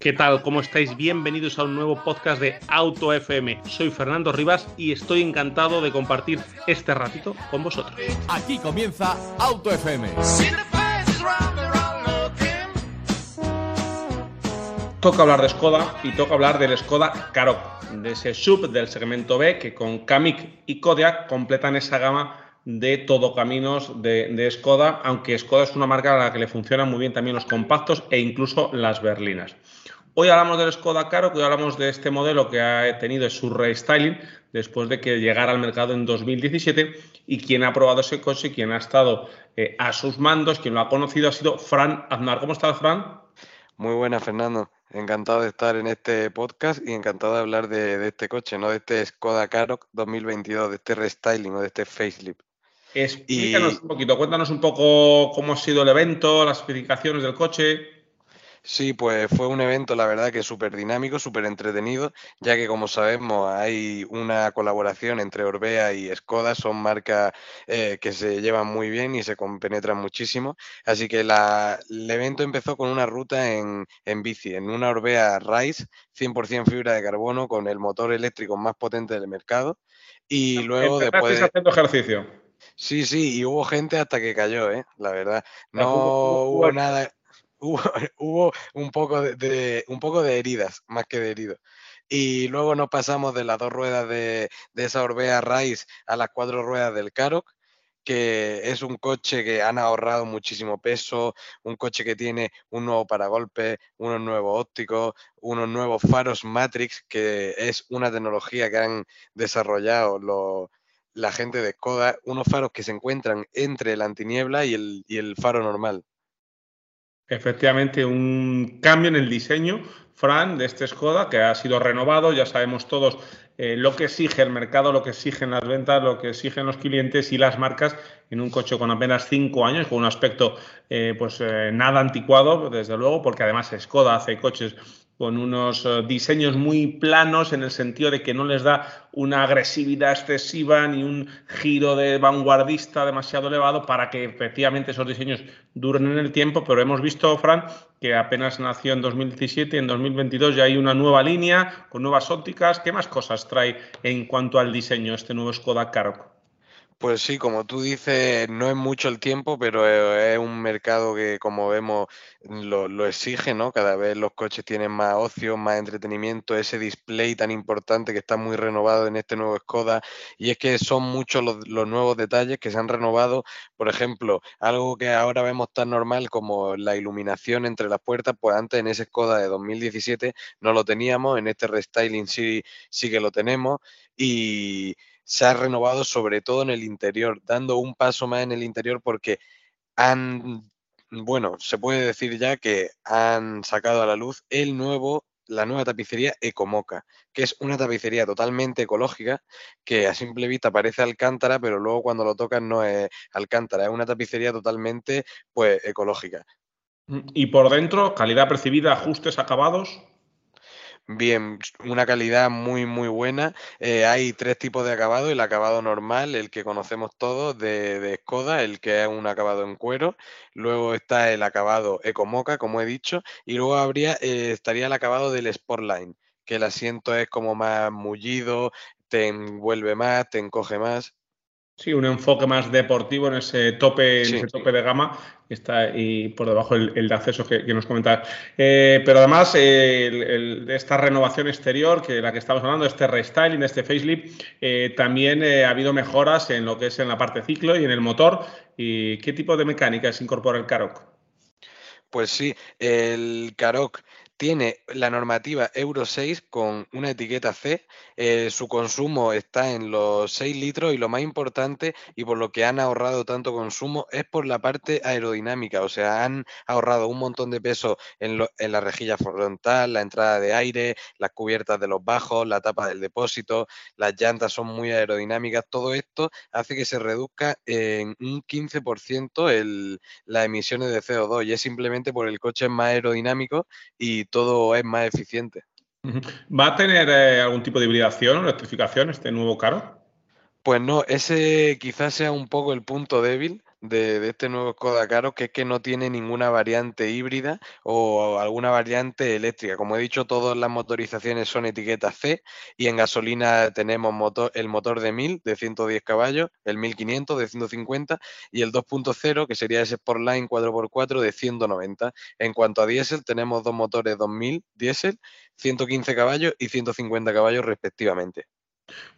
¿Qué tal? ¿Cómo estáis? Bienvenidos a un nuevo podcast de Auto FM. Soy Fernando Rivas y estoy encantado de compartir este ratito con vosotros. Aquí comienza Auto FM. Toca hablar de Skoda y toca hablar del Skoda Karoq, de ese sub del segmento B que con Kamiq y Kodiaq completan esa gama de todo caminos de, de, Skoda, aunque Skoda es una marca a la que le funcionan muy bien también los compactos e incluso las berlinas. Hoy hablamos del Skoda Caro, hoy hablamos de este modelo que ha tenido su restyling después de que llegara al mercado en 2017 y quien ha probado ese coche, quien ha estado eh, a sus mandos, quien lo ha conocido ha sido Fran Aznar. ¿Cómo estás, Fran? Muy buena, Fernando. Encantado de estar en este podcast y encantado de hablar de, de este coche, ¿no? De este Skoda Karoq 2022, de este restyling o de este facelift. Explícanos y... un poquito, cuéntanos un poco cómo ha sido el evento, las especificaciones del coche. Sí, pues fue un evento, la verdad, que súper dinámico, súper entretenido, ya que como sabemos hay una colaboración entre Orbea y Skoda, son marcas eh, que se llevan muy bien y se compenetran muchísimo. Así que la, el evento empezó con una ruta en, en bici, en una Orbea Rise, 100% fibra de carbono, con el motor eléctrico más potente del mercado. Y luego después... haciendo ejercicio. Sí, sí, y hubo gente hasta que cayó, ¿eh? La verdad. No hubo nada hubo, un, poco de, un poco de heridas, más que de heridos. Y luego nos pasamos de las dos ruedas de, esa Orbea Rise a las cuatro ruedas del Karoq, que es un coche que han ahorrado muchísimo peso, un coche que tiene un nuevo paragolpe, unos nuevos ópticos, unos nuevos faros Matrix, que es una tecnología que han desarrollado los, la gente de Skoda, unos faros que se encuentran entre la antiniebla y el, y el faro normal. Efectivamente, un cambio en el diseño, Fran, de este Skoda, que ha sido renovado. Ya sabemos todos eh, lo que exige el mercado, lo que exigen las ventas, lo que exigen los clientes y las marcas en un coche con apenas cinco años, con un aspecto eh, pues eh, nada anticuado, desde luego, porque además Skoda hace coches con unos uh, diseños muy planos en el sentido de que no les da una agresividad excesiva ni un giro de vanguardista demasiado elevado para que efectivamente esos diseños duren en el tiempo, pero hemos visto, Fran, que apenas nació en 2017, en 2022 ya hay una nueva línea con nuevas ópticas. ¿Qué más cosas trae en cuanto al diseño este nuevo Skoda Karoq? Pues sí, como tú dices, no es mucho el tiempo, pero es un mercado que, como vemos, lo, lo, exige, ¿no? Cada vez los coches tienen más ocio, más entretenimiento, ese display tan importante que está muy renovado en este nuevo Skoda. Y es que son muchos los, los nuevos detalles que se han renovado. Por ejemplo, algo que ahora vemos tan normal como la iluminación entre las puertas, pues antes en ese Skoda de 2017 no lo teníamos, en este restyling sí, sí que lo tenemos. Y se ha renovado sobre todo en el interior, dando un paso más en el interior porque han, bueno, se puede decir ya que han sacado a la luz el nuevo la nueva tapicería Ecomoca, que es una tapicería totalmente ecológica, que a simple vista parece alcántara, pero luego cuando lo tocas no es alcántara, es una tapicería totalmente pues ecológica. Y por dentro, calidad percibida, ajustes, acabados. Bien, una calidad muy, muy buena. Eh, hay tres tipos de acabado. El acabado normal, el que conocemos todos de, de, Skoda, el que es un acabado en cuero. Luego está el acabado Ecomoca, como he dicho. Y luego habría, eh, estaría el acabado del Sportline, que el asiento es como más mullido, te envuelve más, te encoge más. Sí, un enfoque más deportivo en ese tope, sí, en ese tope sí. de gama está y por debajo el, el de acceso que, que nos comentabas. Eh, pero además, eh, el, el, esta renovación exterior, que la que estamos hablando, este restyling, este facelift, eh, también eh, ha habido mejoras en lo que es en la parte ciclo y en el motor. ¿Y qué tipo de mecánicas incorpora el Karoq? Pues sí, el Karoq tiene la normativa Euro 6 con una etiqueta C. Eh, su consumo está en los 6 litros y lo más importante y por lo que han ahorrado tanto consumo es por la parte aerodinámica. O sea, han ahorrado un montón de peso en, lo, en la rejilla frontal, la entrada de aire, las cubiertas de los bajos, la tapa del depósito, las llantas son muy aerodinámicas. Todo esto hace que se reduzca en un 15% el, las emisiones de CO2 y es simplemente por el coche más aerodinámico y todo es más eficiente. ¿Va a tener eh, algún tipo de hibridación o electrificación este nuevo carro? Pues no, ese quizás sea un poco el punto débil de, este nuevo Skoda Caro, que es que no tiene ninguna variante híbrida o alguna variante eléctrica. Como he dicho, todas las motorizaciones son etiquetas C y en gasolina tenemos motor, el motor de 1000 de 110 caballos, el 1500 de 150 y el 2.0 que sería ese Sportline 4x4 de 190. En cuanto a diésel, tenemos dos motores 2000 diésel, 115 caballos y 150 caballos respectivamente.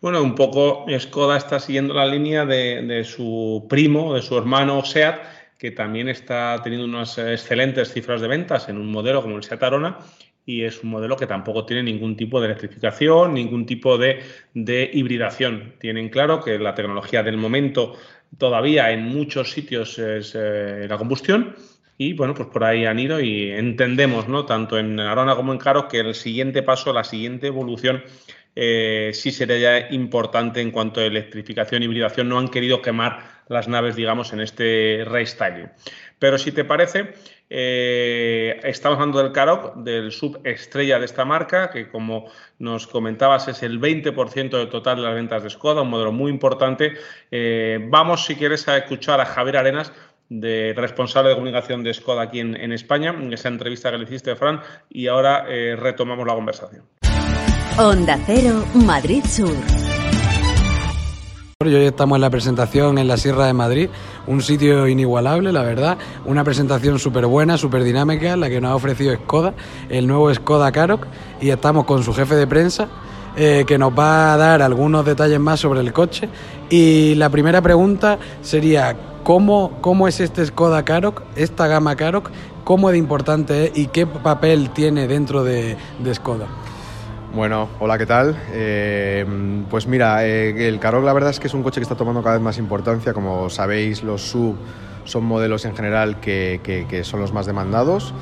Bueno, un poco Skoda está siguiendo la línea de, su primo, de su hermano SEAT, que también está teniendo unas excelentes cifras de ventas en un modelo como el SEAT Arona y es un modelo que tampoco tiene ningún tipo de electrificación, ningún tipo de, hibridación. Tienen claro que la tecnología del momento todavía en muchos sitios es eh, la combustión y bueno, pues por ahí han ido y entendemos, ¿no? Tanto en Arona como en Caro, que el siguiente paso, la siguiente evolución eh, sí sería importante en cuanto a electrificación y hibridación. No han querido quemar las naves, digamos, en este restyling. Pero si te parece, eh, estamos hablando del Karoq, del subestrella de esta marca, que como nos comentabas es el 20% del total de las ventas de Skoda, un modelo muy importante. Eh, vamos, si quieres, a escuchar a Javier Arenas, responsable de comunicación de Skoda aquí en, España, en esa entrevista que le hiciste, Fran, y ahora retomamos la conversación. Onda Cero, Madrid Sur. Hoy estamos en la presentación en la Sierra de Madrid, un sitio inigualable, la verdad, una presentación súper buena, súper dinámica, la que nos ha ofrecido Skoda, el nuevo Skoda Karoq, y estamos con su jefe de prensa, eh, que nos va a dar algunos detalles más sobre el coche. Y la primera pregunta sería, ¿cómo, cómo es este Skoda Karoq, esta gama Karoq, cómo de importante y qué papel tiene dentro de, de Skoda? Bueno, hola, ¿qué tal? Eh, pues mira, eh, el Karoq la verdad es que es un coche que está tomando cada vez más importancia. Como sabéis, los sub son modelos en general que, son los más demandados.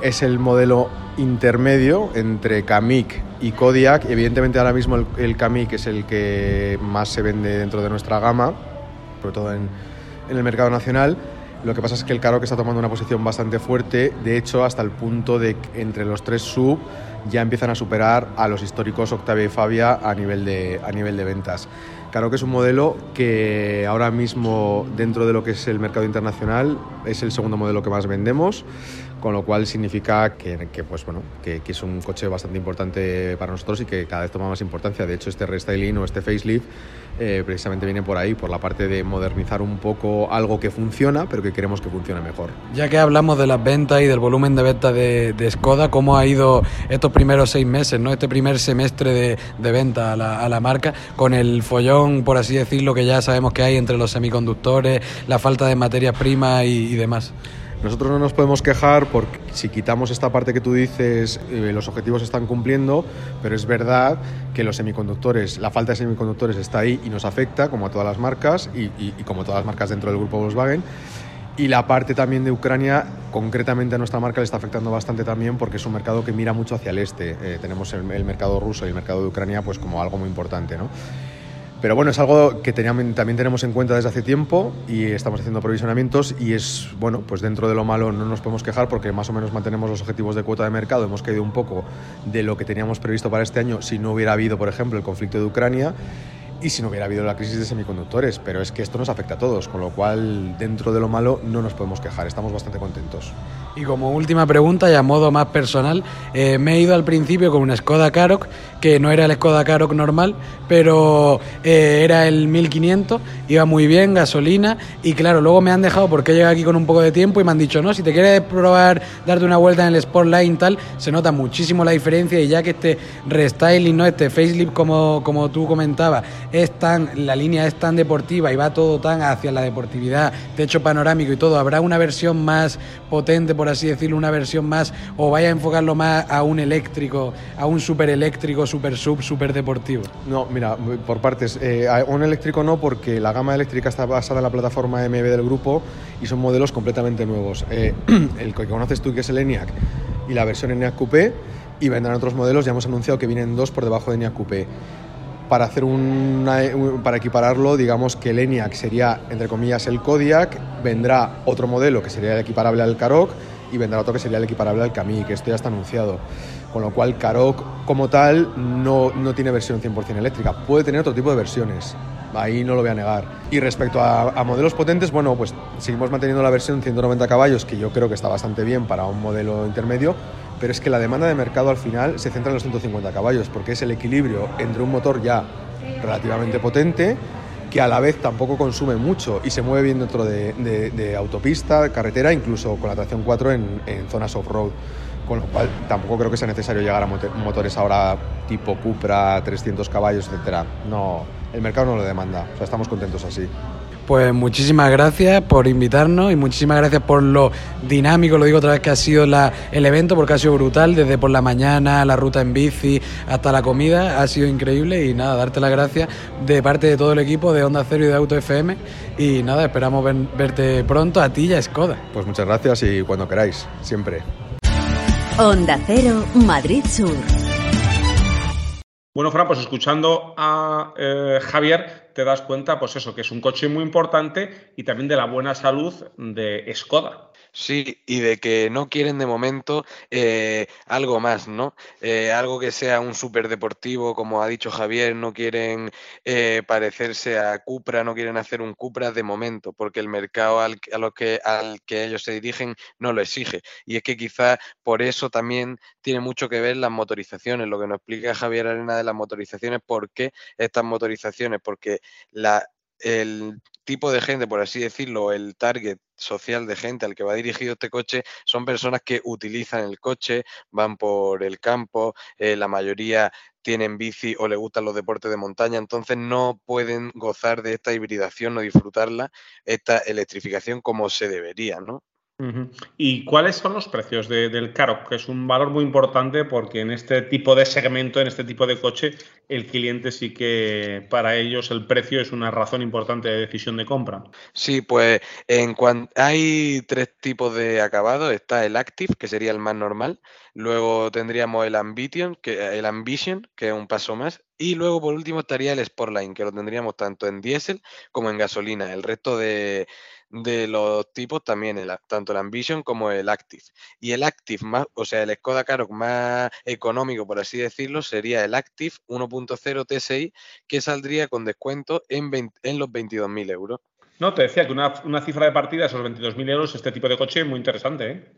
Es el modelo intermedio entre Kamiq y Kodiak. Evidentemente ahora mismo el, el Kamiq es el que más se vende dentro de nuestra gama, sobre todo en el mercado nacional. Lo que pasa es que el Karoq está tomando una posición bastante fuerte, de hecho hasta el punto de que entre los tres sub ya empiezan a superar a los históricos Octavia y Fabia a nivel de, a nivel de ventas. Claro que es un modelo que ahora mismo dentro de lo que es el mercado internacional es el segundo modelo que más vendemos, con lo cual significa que, pues, bueno, que, es un coche bastante importante para nosotros y que cada vez toma más importancia. De hecho, este restyling o este facelift eh, precisamente viene por ahí, por la parte de modernizar un poco algo que funciona, pero que queremos que funcione mejor. Ya que hablamos de las ventas y del volumen de ventas de, Skoda, ¿cómo ha ido estos primeros seis meses, ¿no? este primer semestre de, de venta a la, a la, marca, con el follón, por así decirlo, que ya sabemos que hay entre los semiconductores, la falta de materias primas y demás? Nosotros no nos podemos quejar porque si quitamos esta parte que tú dices, eh, los objetivos se están cumpliendo, pero es verdad que los semiconductores, la falta de semiconductores está ahí y nos afecta, como a todas las marcas y, como a todas las marcas dentro del grupo Volkswagen. Y la parte también de Ucrania, concretamente a nuestra marca, le está afectando bastante también porque es un mercado que mira mucho hacia el este. Eh, tenemos el, el, mercado ruso y el mercado de Ucrania pues como algo muy importante. ¿no? Pero bueno, es algo que también tenemos en cuenta desde hace tiempo y estamos haciendo provisionamientos y es, bueno, pues dentro de lo malo no nos podemos quejar porque más o menos mantenemos los objetivos de cuota de mercado, hemos caído un poco de lo que teníamos previsto para este año si no hubiera habido, por ejemplo, el conflicto de Ucrania y si no hubiera habido la crisis de semiconductores, pero es que esto nos afecta a todos, con lo cual dentro de lo malo no nos podemos quejar, estamos bastante contentos. Y como última pregunta y a modo más personal, eh, me he ido al principio con una Skoda Karoq, que no era el Skoda Karoq normal, pero eh, era el 1500, iba muy bien, gasolina, y claro, luego me han dejado porque he llegado aquí con un poco de tiempo y me han dicho, no, si te quieres probar, darte una vuelta en el Sportline tal, se nota muchísimo la diferencia y ya que este restyling, no este facelift como, como tú comentabas, es tan, la línea es tan deportiva y va todo tan hacia la deportividad, techo panorámico y todo, habrá una versión más potente, por así decirlo, una versión más, o vaya a enfocarlo más a un eléctrico, a un super eléctrico, super sub, super deportivo? No, mira, por partes. Eh, un eléctrico no, porque la gama eléctrica está basada en la plataforma MB del grupo y son modelos completamente nuevos. Eh, el que conoces tú, que es el ENIAC, y la versión ENIAC Coupé, y vendrán otros modelos, ya hemos anunciado que vienen dos por debajo de ENIAC Coupé para hacer una, para equipararlo, digamos que el ENIAC sería entre comillas el Kodiak, vendrá otro modelo que sería el equiparable al Karoq y vendrá otro que sería el equiparable al Kami, que esto ya está anunciado. Con lo cual Karoq como tal no, no tiene versión 100% eléctrica, puede tener otro tipo de versiones, ahí no lo voy a negar. Y respecto a, modelos potentes, bueno, pues seguimos manteniendo la versión 190 caballos, que yo creo que está bastante bien para un modelo intermedio, pero es que la demanda de mercado al final se centra en los 150 caballos, porque es el equilibrio entre un motor ya relativamente potente, que a la vez tampoco consume mucho y se mueve bien dentro de, autopista, carretera, incluso con la tracción 4 en, en zonas off-road con lo cual tampoco creo que sea necesario llegar a motores ahora tipo Cupra, 300 caballos, etcétera. No, el mercado no lo demanda, o sea, estamos contentos así. Pues muchísimas gracias por invitarnos y muchísimas gracias por lo dinámico, lo digo otra vez que ha sido el evento porque ha sido brutal, desde por la mañana, la ruta en bici hasta la comida, ha sido increíble y nada, darte las gracias de parte de todo el equipo de Onda Cero y de Auto FM y nada, esperamos verte pronto a ti y a Skoda. Pues muchas gracias y cuando queráis, siempre. Onda Cero, Madrid Sur. Bueno, Fran, pues escuchando a eh, Javier, te das cuenta, pues eso, que es un coche muy importante y también de la buena salud de Skoda. Sí, y de que no quieren de momento eh, algo más, ¿no? Eh, algo que sea un deportivo, como ha dicho Javier, no quieren eh, parecerse a Cupra, no quieren hacer un Cupra de momento, porque el mercado al, a que, al que ellos se dirigen no lo exige. Y es que quizás por eso también tiene mucho que ver las motorizaciones, lo que nos explica Javier Arena de las motorizaciones, ¿por qué estas motorizaciones? Porque el tipo de gente, por así decirlo, el target social de gente al que va dirigido este coche son personas que utilizan el coche, van por el campo, eh, la mayoría tienen bici o le gustan los deportes de montaña, entonces no pueden gozar de esta hibridación o disfrutarla, esta electrificación como se debería, ¿no? ¿Y cuáles son los precios del caro? Que es un valor muy importante porque en este tipo de segmento, en este tipo de coche, el cliente sí que para ellos el precio es una razón importante de decisión de compra. Sí, pues en hay tres tipos de acabado. Está el Active, que sería el más normal. Luego tendríamos el Ambition, que, el Ambition, que es un paso más. Y luego por último estaría el Sportline, que lo tendríamos tanto en diésel como en gasolina. El resto de de los tipos también, tanto el Ambition como el Active. Y el Active más, o sea, el Skoda Karoq más económico, por así decirlo, sería el Active 1.0 TSI, que saldría con descuento en, en los 22.000 euros. No, te decía que una, una cifra de partida, esos 22.000 euros, este tipo de coche es muy interesante, ¿eh?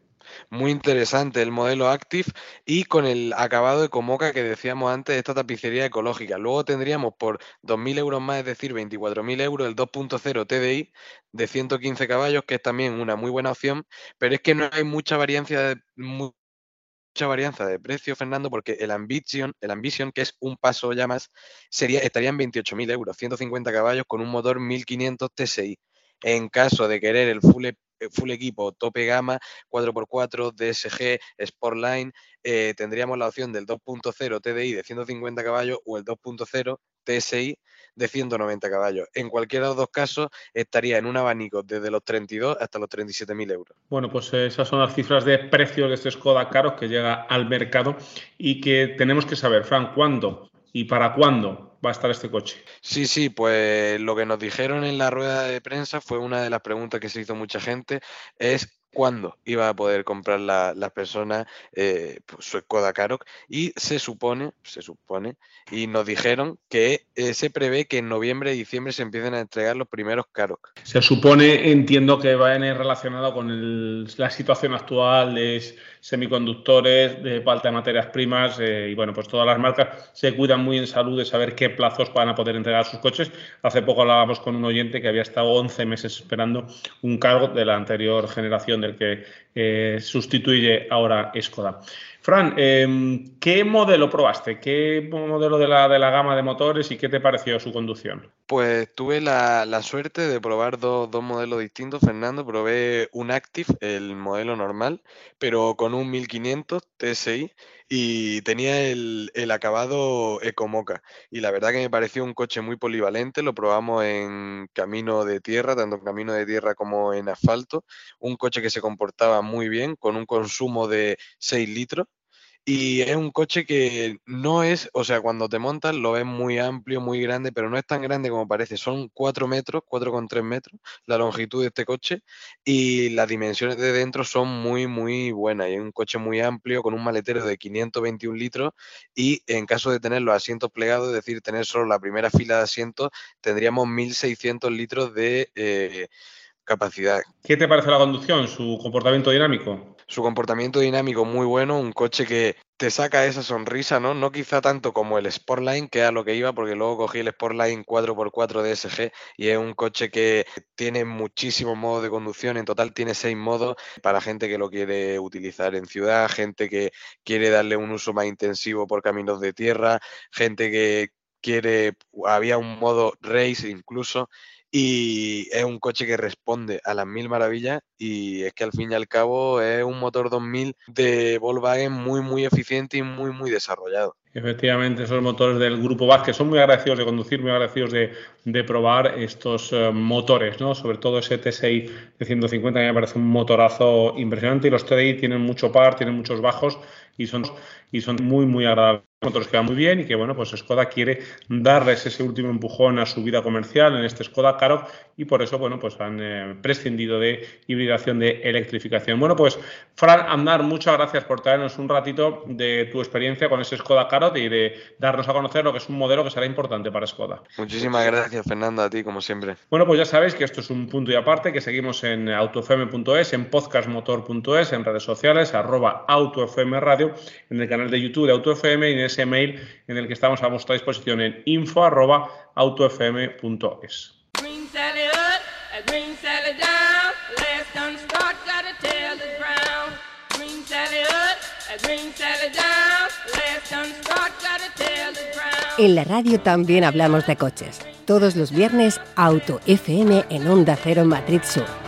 Muy interesante el modelo Active y con el acabado de Comoca que decíamos antes esta tapicería ecológica. Luego tendríamos por 2.000 euros más, es decir, 24.000 euros, el 2.0 TDI de 115 caballos, que es también una muy buena opción, pero es que no hay mucha variancia de, mucha varianza de precio, Fernando, porque el Ambition, el Ambition, que es un paso ya más, sería, estaría en 28.000 euros, 150 caballos con un motor 1500 TSI. En caso de querer el full full equipo, tope gama, 4x4, DSG, Sportline, eh, tendríamos la opción del 2.0 TDI de 150 caballos o el 2.0 TSI de 190 caballos. En cualquiera de los dos casos estaría en un abanico desde los 32 hasta los 37.000 euros. Bueno, pues esas son las cifras de precios de este Skoda Karoq que llega al mercado y que tenemos que saber, Fran, cuándo y para cuándo va a estar este coche. Sí, sí, pues lo que nos dijeron en la rueda de prensa fue una de las preguntas que se hizo mucha gente, es cuándo iba a poder comprar las la personas eh, pues, su Skoda Karoq y se supone, se supone, y nos dijeron que eh, se prevé que en noviembre y diciembre se empiecen a entregar los primeros Karoq. Se supone, entiendo que va a relacionado con la situación actual de semiconductores, de falta de materias primas eh, y bueno, pues todas las marcas se cuidan muy en salud de saber qué plazos van a poder entregar sus coches. Hace poco hablábamos con un oyente que había estado 11 meses esperando un cargo de la anterior generación del que eh, sustituye ahora Skoda. Fran, em, ¿qué modelo probaste? ¿Qué modelo de la, de la gama de motores y qué te pareció su conducción? Pues tuve la, suerte de probar dos, modelos distintos, Fernando. Probé un Active, el modelo normal, pero con un 1500 TSI y tenía el, el, acabado Ecomoca. Y la verdad que me pareció un coche muy polivalente. Lo probamos en camino de tierra, tanto en camino de tierra como en asfalto. Un coche que se comportaba muy bien, con un consumo de 6 litros Y es un coche que no es, o sea, cuando te montas lo ves muy amplio, muy grande, pero no es tan grande como parece. Son 4 metros, 4,3 metros la longitud de este coche y las dimensiones de dentro son muy, muy buenas. Y es un coche muy amplio con un maletero de 521 litros y en caso de tener los asientos plegados, es decir, tener solo la primera fila de asientos, tendríamos 1.600 litros de... Eh, capacidad. ¿Qué te parece la conducción, su comportamiento dinámico? Su comportamiento dinámico muy bueno, un coche que te saca esa sonrisa, ¿no? No quizá tanto como el Sportline, que era lo que iba, porque luego cogí el Sportline 4x4 DSG y es un coche que tiene muchísimos modos de conducción, en total tiene seis modos para gente que lo quiere utilizar en ciudad, gente que quiere darle un uso más intensivo por caminos de tierra, gente que quiere, había un modo race incluso, y es un coche que responde a las mil maravillas y es que al fin y al cabo es un motor 2000 de Volkswagen muy muy eficiente y muy muy desarrollado. Efectivamente, esos motores del grupo VAZ que son muy agradecidos de conducir, muy agradecidos de, de probar estos eh, motores, ¿no? Sobre todo ese T6 de 150 que me parece un motorazo impresionante y los TDI tienen mucho par, tienen muchos bajos y son, y son muy muy agradables motores que van muy bien y que bueno pues Skoda quiere darles ese último empujón a su vida comercial en este Skoda Karoq y por eso bueno pues han eh, prescindido de hibridación de electrificación. Bueno pues Fran Andar muchas gracias por traernos un ratito de tu experiencia con ese Skoda Karoq y de darnos a conocer lo que es un modelo que será importante para Skoda. Muchísimas gracias Fernando a ti como siempre. Bueno pues ya sabéis que esto es un punto y aparte que seguimos en autofm.es en podcastmotor.es en redes sociales arroba autofm radio en el canal de YouTube de autofm y en ese mail en el que estamos a vuestra disposición en info.autofm.es. En la radio también hablamos de coches. Todos los viernes, Auto FM en Onda Cero Madrid Sur.